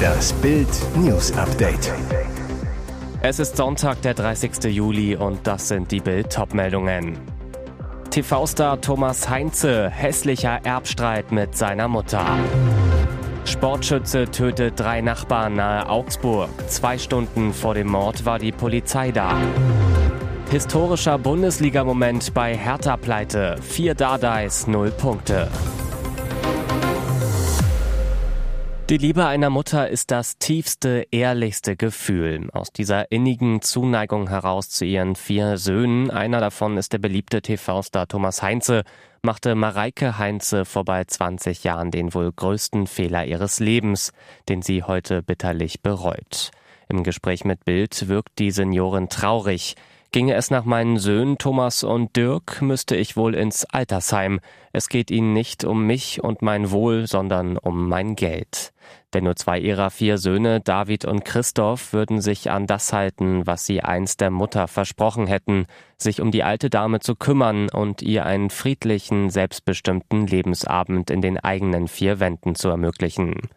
Das Bild News Update. Es ist Sonntag, der 30. Juli und das sind die Bild meldungen TV-Star Thomas Heinze, hässlicher Erbstreit mit seiner Mutter. Sportschütze tötet drei Nachbarn nahe Augsburg. Zwei Stunden vor dem Mord war die Polizei da. Historischer Bundesliga-Moment bei Hertha-Pleite. Vier Dardais, null Punkte. Die Liebe einer Mutter ist das tiefste, ehrlichste Gefühl. Aus dieser innigen Zuneigung heraus zu ihren vier Söhnen, einer davon ist der beliebte TV-Star Thomas Heinze, machte Mareike Heinze vor bald 20 Jahren den wohl größten Fehler ihres Lebens, den sie heute bitterlich bereut. Im Gespräch mit Bild wirkt die Seniorin traurig. Ginge es nach meinen Söhnen Thomas und Dirk, müsste ich wohl ins Altersheim. Es geht ihnen nicht um mich und mein Wohl, sondern um mein Geld. Denn nur zwei ihrer vier Söhne, David und Christoph, würden sich an das halten, was sie einst der Mutter versprochen hätten, sich um die alte Dame zu kümmern und ihr einen friedlichen, selbstbestimmten Lebensabend in den eigenen vier Wänden zu ermöglichen.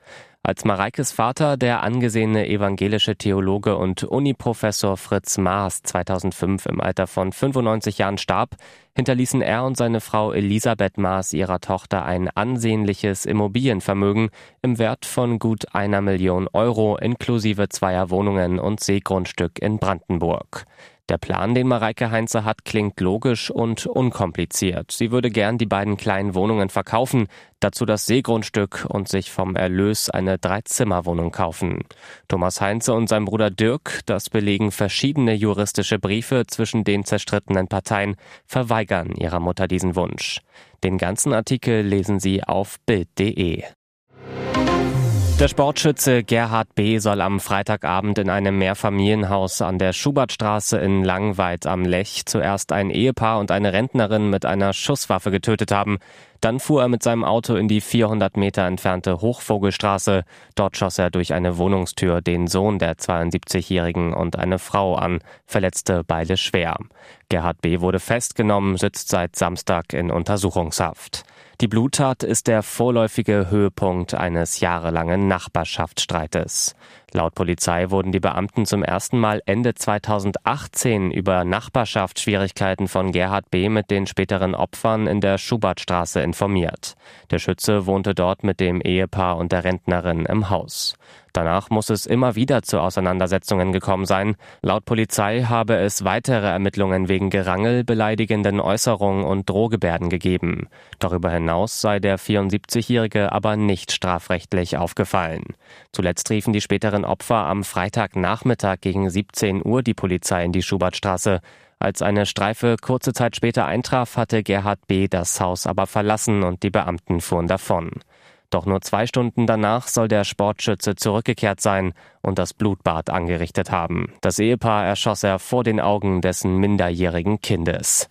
Als Mareikes Vater, der angesehene evangelische Theologe und Uniprofessor Fritz Maas 2005 im Alter von 95 Jahren starb, hinterließen er und seine Frau Elisabeth Maas ihrer Tochter ein ansehnliches Immobilienvermögen im Wert von gut einer Million Euro inklusive zweier Wohnungen und Seegrundstück in Brandenburg. Der Plan, den Mareike Heinze hat, klingt logisch und unkompliziert. Sie würde gern die beiden kleinen Wohnungen verkaufen, dazu das Seegrundstück und sich vom Erlös eine Dreizimmerwohnung kaufen. Thomas Heinze und sein Bruder Dirk, das belegen verschiedene juristische Briefe zwischen den zerstrittenen Parteien, verweigern ihrer Mutter diesen Wunsch. Den ganzen Artikel lesen Sie auf Bild.de. Der Sportschütze Gerhard B. soll am Freitagabend in einem Mehrfamilienhaus an der Schubertstraße in Langweid am Lech zuerst ein Ehepaar und eine Rentnerin mit einer Schusswaffe getötet haben. Dann fuhr er mit seinem Auto in die 400 Meter entfernte Hochvogelstraße. Dort schoss er durch eine Wohnungstür den Sohn der 72-Jährigen und eine Frau an, verletzte beide schwer. Gerhard B. wurde festgenommen, sitzt seit Samstag in Untersuchungshaft. Die Bluttat ist der vorläufige Höhepunkt eines jahrelangen Nachbarschaftsstreites. Laut Polizei wurden die Beamten zum ersten Mal Ende 2018 über Nachbarschaftsschwierigkeiten von Gerhard B. mit den späteren Opfern in der Schubertstraße informiert. Der Schütze wohnte dort mit dem Ehepaar und der Rentnerin im Haus. Danach muss es immer wieder zu Auseinandersetzungen gekommen sein. Laut Polizei habe es weitere Ermittlungen wegen Gerangel, beleidigenden Äußerungen und Drohgebärden gegeben. Darüber hinaus sei der 74-Jährige aber nicht strafrechtlich aufgefallen. Zuletzt riefen die späteren Opfer am Freitagnachmittag gegen 17 Uhr die Polizei in die Schubertstraße. Als eine Streife kurze Zeit später eintraf, hatte Gerhard B. das Haus aber verlassen und die Beamten fuhren davon. Doch nur zwei Stunden danach soll der Sportschütze zurückgekehrt sein und das Blutbad angerichtet haben. Das Ehepaar erschoss er vor den Augen dessen minderjährigen Kindes.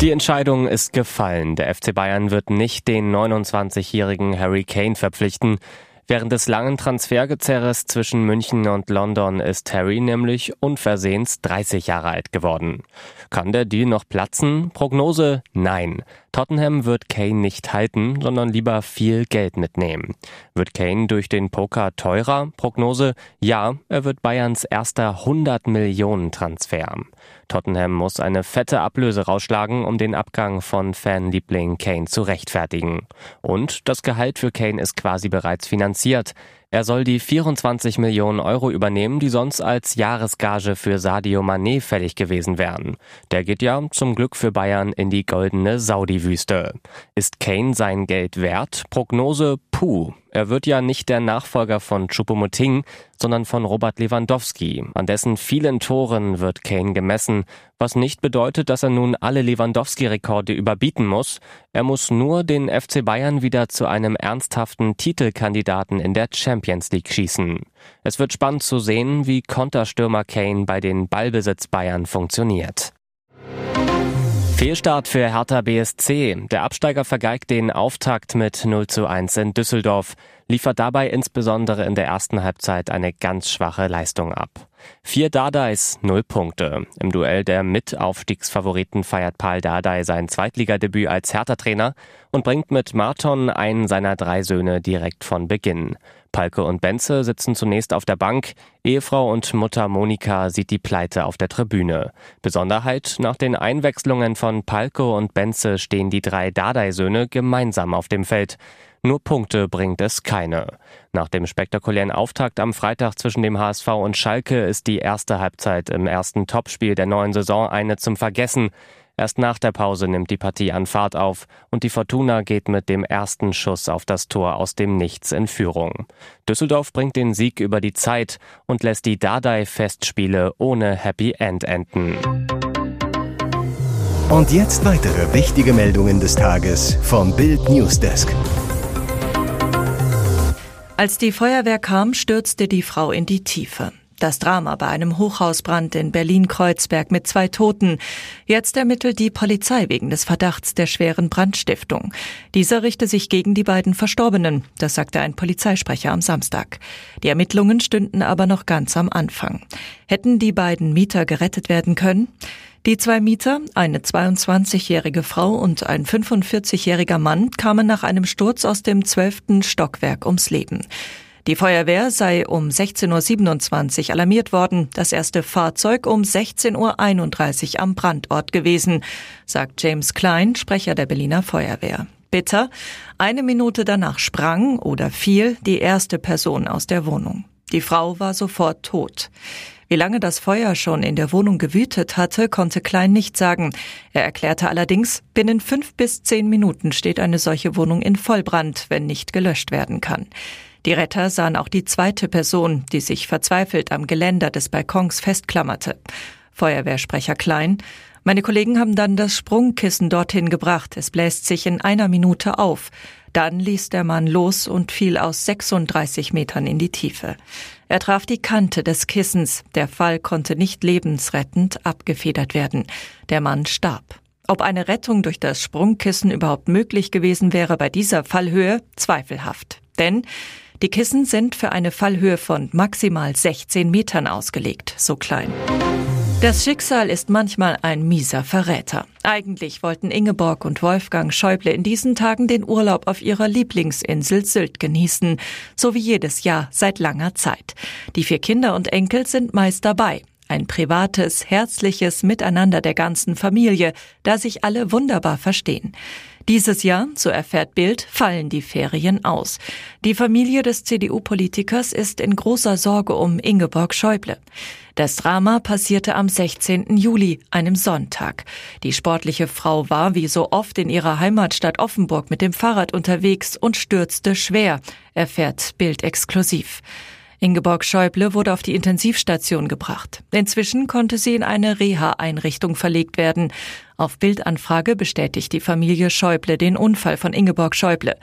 Die Entscheidung ist gefallen. Der FC Bayern wird nicht den 29-jährigen Harry Kane verpflichten. Während des langen Transfergezerres zwischen München und London ist Harry nämlich unversehens 30 Jahre alt geworden. Kann der Deal noch platzen? Prognose? Nein. Tottenham wird Kane nicht halten, sondern lieber viel Geld mitnehmen. Wird Kane durch den Poker teurer? Prognose? Ja, er wird Bayerns erster 100 Millionen Transfer. Tottenham muss eine fette Ablöse rausschlagen, um den Abgang von Fanliebling Kane zu rechtfertigen. Und das Gehalt für Kane ist quasi bereits finanziert. Er soll die 24 Millionen Euro übernehmen, die sonst als Jahresgage für Sadio Mané fällig gewesen wären. Der geht ja zum Glück für Bayern in die goldene Saudi-Wüste. Ist Kane sein Geld wert? Prognose puh. Er wird ja nicht der Nachfolger von Choupo-Moting, sondern von Robert Lewandowski. An dessen vielen Toren wird Kane gemessen, was nicht bedeutet, dass er nun alle Lewandowski-Rekorde überbieten muss. Er muss nur den FC Bayern wieder zu einem ernsthaften Titelkandidaten in der Champions League schießen. Es wird spannend zu sehen, wie Konterstürmer Kane bei den Ballbesitz Bayern funktioniert. Fehlstart für Hertha BSC. Der Absteiger vergeigt den Auftakt mit 0 zu 1 in Düsseldorf. Liefert dabei insbesondere in der ersten Halbzeit eine ganz schwache Leistung ab. Vier Dardais, null Punkte. Im Duell der Mitaufstiegsfavoriten feiert Paul Dardai sein Zweitligadebüt als Hertha-Trainer und bringt mit Marton einen seiner drei Söhne direkt von Beginn. Palke und Benze sitzen zunächst auf der Bank. Ehefrau und Mutter Monika sieht die Pleite auf der Tribüne. Besonderheit, nach den Einwechslungen von Palke und Benze stehen die drei Dardai-Söhne gemeinsam auf dem Feld. Nur Punkte bringt es keine. Nach dem spektakulären Auftakt am Freitag zwischen dem HSV und Schalke ist die erste Halbzeit im ersten Topspiel der neuen Saison eine zum Vergessen. Erst nach der Pause nimmt die Partie an Fahrt auf und die Fortuna geht mit dem ersten Schuss auf das Tor aus dem Nichts in Führung. Düsseldorf bringt den Sieg über die Zeit und lässt die Dardai-Festspiele ohne Happy End enden. Und jetzt weitere wichtige Meldungen des Tages vom Bild Newsdesk. Als die Feuerwehr kam, stürzte die Frau in die Tiefe. Das Drama bei einem Hochhausbrand in Berlin-Kreuzberg mit zwei Toten. Jetzt ermittelt die Polizei wegen des Verdachts der schweren Brandstiftung. Dieser richte sich gegen die beiden Verstorbenen, das sagte ein Polizeisprecher am Samstag. Die Ermittlungen stünden aber noch ganz am Anfang. Hätten die beiden Mieter gerettet werden können? Die zwei Mieter, eine 22-jährige Frau und ein 45-jähriger Mann, kamen nach einem Sturz aus dem 12. Stockwerk ums Leben. Die Feuerwehr sei um 16.27 Uhr alarmiert worden, das erste Fahrzeug um 16.31 Uhr am Brandort gewesen, sagt James Klein, Sprecher der Berliner Feuerwehr. Bitter, eine Minute danach sprang oder fiel die erste Person aus der Wohnung. Die Frau war sofort tot. Wie lange das Feuer schon in der Wohnung gewütet hatte, konnte Klein nicht sagen. Er erklärte allerdings, binnen fünf bis zehn Minuten steht eine solche Wohnung in Vollbrand, wenn nicht gelöscht werden kann. Die Retter sahen auch die zweite Person, die sich verzweifelt am Geländer des Balkons festklammerte. Feuerwehrsprecher Klein. Meine Kollegen haben dann das Sprungkissen dorthin gebracht. Es bläst sich in einer Minute auf. Dann ließ der Mann los und fiel aus 36 Metern in die Tiefe. Er traf die Kante des Kissens. Der Fall konnte nicht lebensrettend abgefedert werden. Der Mann starb. Ob eine Rettung durch das Sprungkissen überhaupt möglich gewesen wäre bei dieser Fallhöhe, zweifelhaft. Denn die Kissen sind für eine Fallhöhe von maximal 16 Metern ausgelegt, so klein. Das Schicksal ist manchmal ein mieser Verräter. Eigentlich wollten Ingeborg und Wolfgang Schäuble in diesen Tagen den Urlaub auf ihrer Lieblingsinsel Sylt genießen, so wie jedes Jahr seit langer Zeit. Die vier Kinder und Enkel sind meist dabei. Ein privates, herzliches Miteinander der ganzen Familie, da sich alle wunderbar verstehen. Dieses Jahr, so erfährt Bild, fallen die Ferien aus. Die Familie des CDU-Politikers ist in großer Sorge um Ingeborg Schäuble. Das Drama passierte am 16. Juli, einem Sonntag. Die sportliche Frau war wie so oft in ihrer Heimatstadt Offenburg mit dem Fahrrad unterwegs und stürzte schwer, erfährt Bild exklusiv. Ingeborg Schäuble wurde auf die Intensivstation gebracht. Inzwischen konnte sie in eine Reha-Einrichtung verlegt werden. Auf Bildanfrage bestätigt die Familie Schäuble den Unfall von Ingeborg Schäuble.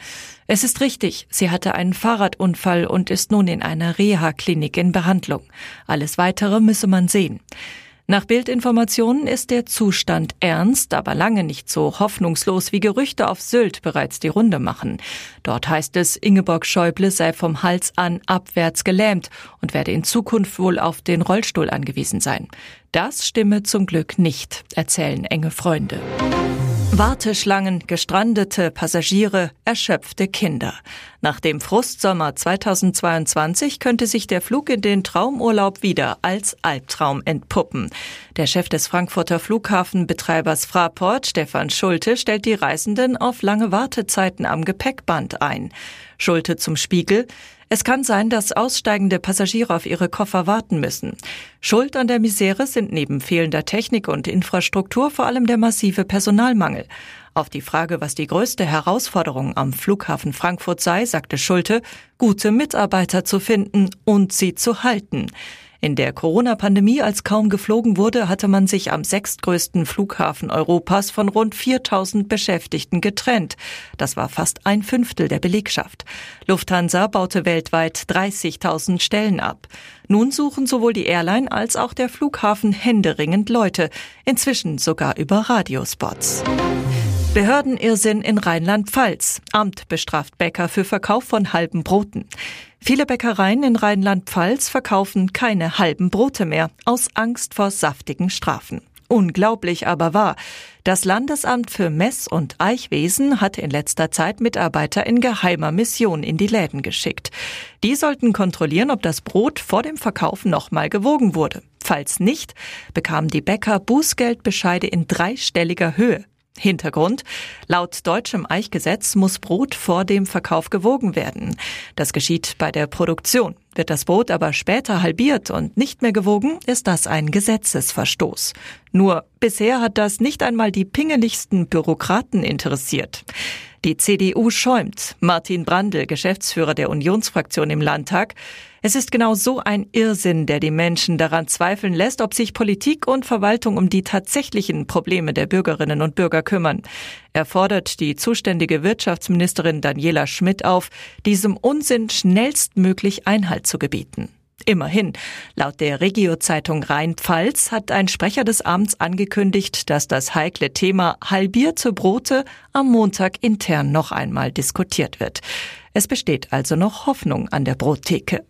Es ist richtig, sie hatte einen Fahrradunfall und ist nun in einer Reha-Klinik in Behandlung. Alles weitere müsse man sehen. Nach Bildinformationen ist der Zustand ernst, aber lange nicht so hoffnungslos, wie Gerüchte auf Sylt bereits die Runde machen. Dort heißt es, Ingeborg Schäuble sei vom Hals an abwärts gelähmt und werde in Zukunft wohl auf den Rollstuhl angewiesen sein. Das stimme zum Glück nicht, erzählen enge Freunde. Warteschlangen, gestrandete Passagiere, erschöpfte Kinder. Nach dem Frustsommer 2022 könnte sich der Flug in den Traumurlaub wieder als Albtraum entpuppen. Der Chef des Frankfurter Flughafenbetreibers Fraport, Stefan Schulte, stellt die Reisenden auf lange Wartezeiten am Gepäckband ein. Schulte zum Spiegel. Es kann sein, dass aussteigende Passagiere auf ihre Koffer warten müssen. Schuld an der Misere sind neben fehlender Technik und Infrastruktur vor allem der massive Personalmangel. Auf die Frage, was die größte Herausforderung am Flughafen Frankfurt sei, sagte Schulte, gute Mitarbeiter zu finden und sie zu halten. In der Corona-Pandemie, als kaum geflogen wurde, hatte man sich am sechstgrößten Flughafen Europas von rund 4000 Beschäftigten getrennt. Das war fast ein Fünftel der Belegschaft. Lufthansa baute weltweit 30.000 Stellen ab. Nun suchen sowohl die Airline als auch der Flughafen händeringend Leute, inzwischen sogar über Radiospots. Behördenirrsinn in Rheinland-Pfalz. Amt bestraft Bäcker für Verkauf von halben Broten. Viele Bäckereien in Rheinland-Pfalz verkaufen keine halben Brote mehr, aus Angst vor saftigen Strafen. Unglaublich aber wahr. Das Landesamt für Mess- und Eichwesen hat in letzter Zeit Mitarbeiter in geheimer Mission in die Läden geschickt. Die sollten kontrollieren, ob das Brot vor dem Verkauf nochmal gewogen wurde. Falls nicht, bekamen die Bäcker Bußgeldbescheide in dreistelliger Höhe. Hintergrund. Laut deutschem Eichgesetz muss Brot vor dem Verkauf gewogen werden. Das geschieht bei der Produktion. Wird das Brot aber später halbiert und nicht mehr gewogen, ist das ein Gesetzesverstoß. Nur bisher hat das nicht einmal die pingeligsten Bürokraten interessiert. Die CDU schäumt. Martin Brandl, Geschäftsführer der Unionsfraktion im Landtag. Es ist genau so ein Irrsinn, der die Menschen daran zweifeln lässt, ob sich Politik und Verwaltung um die tatsächlichen Probleme der Bürgerinnen und Bürger kümmern. Er fordert die zuständige Wirtschaftsministerin Daniela Schmidt auf, diesem Unsinn schnellstmöglich Einhalt zu gebieten. Immerhin, laut der Regio-Zeitung Rhein-Pfalz hat ein Sprecher des Amts angekündigt, dass das heikle Thema halbierte Brote am Montag intern noch einmal diskutiert wird. Es besteht also noch Hoffnung an der Brottheke.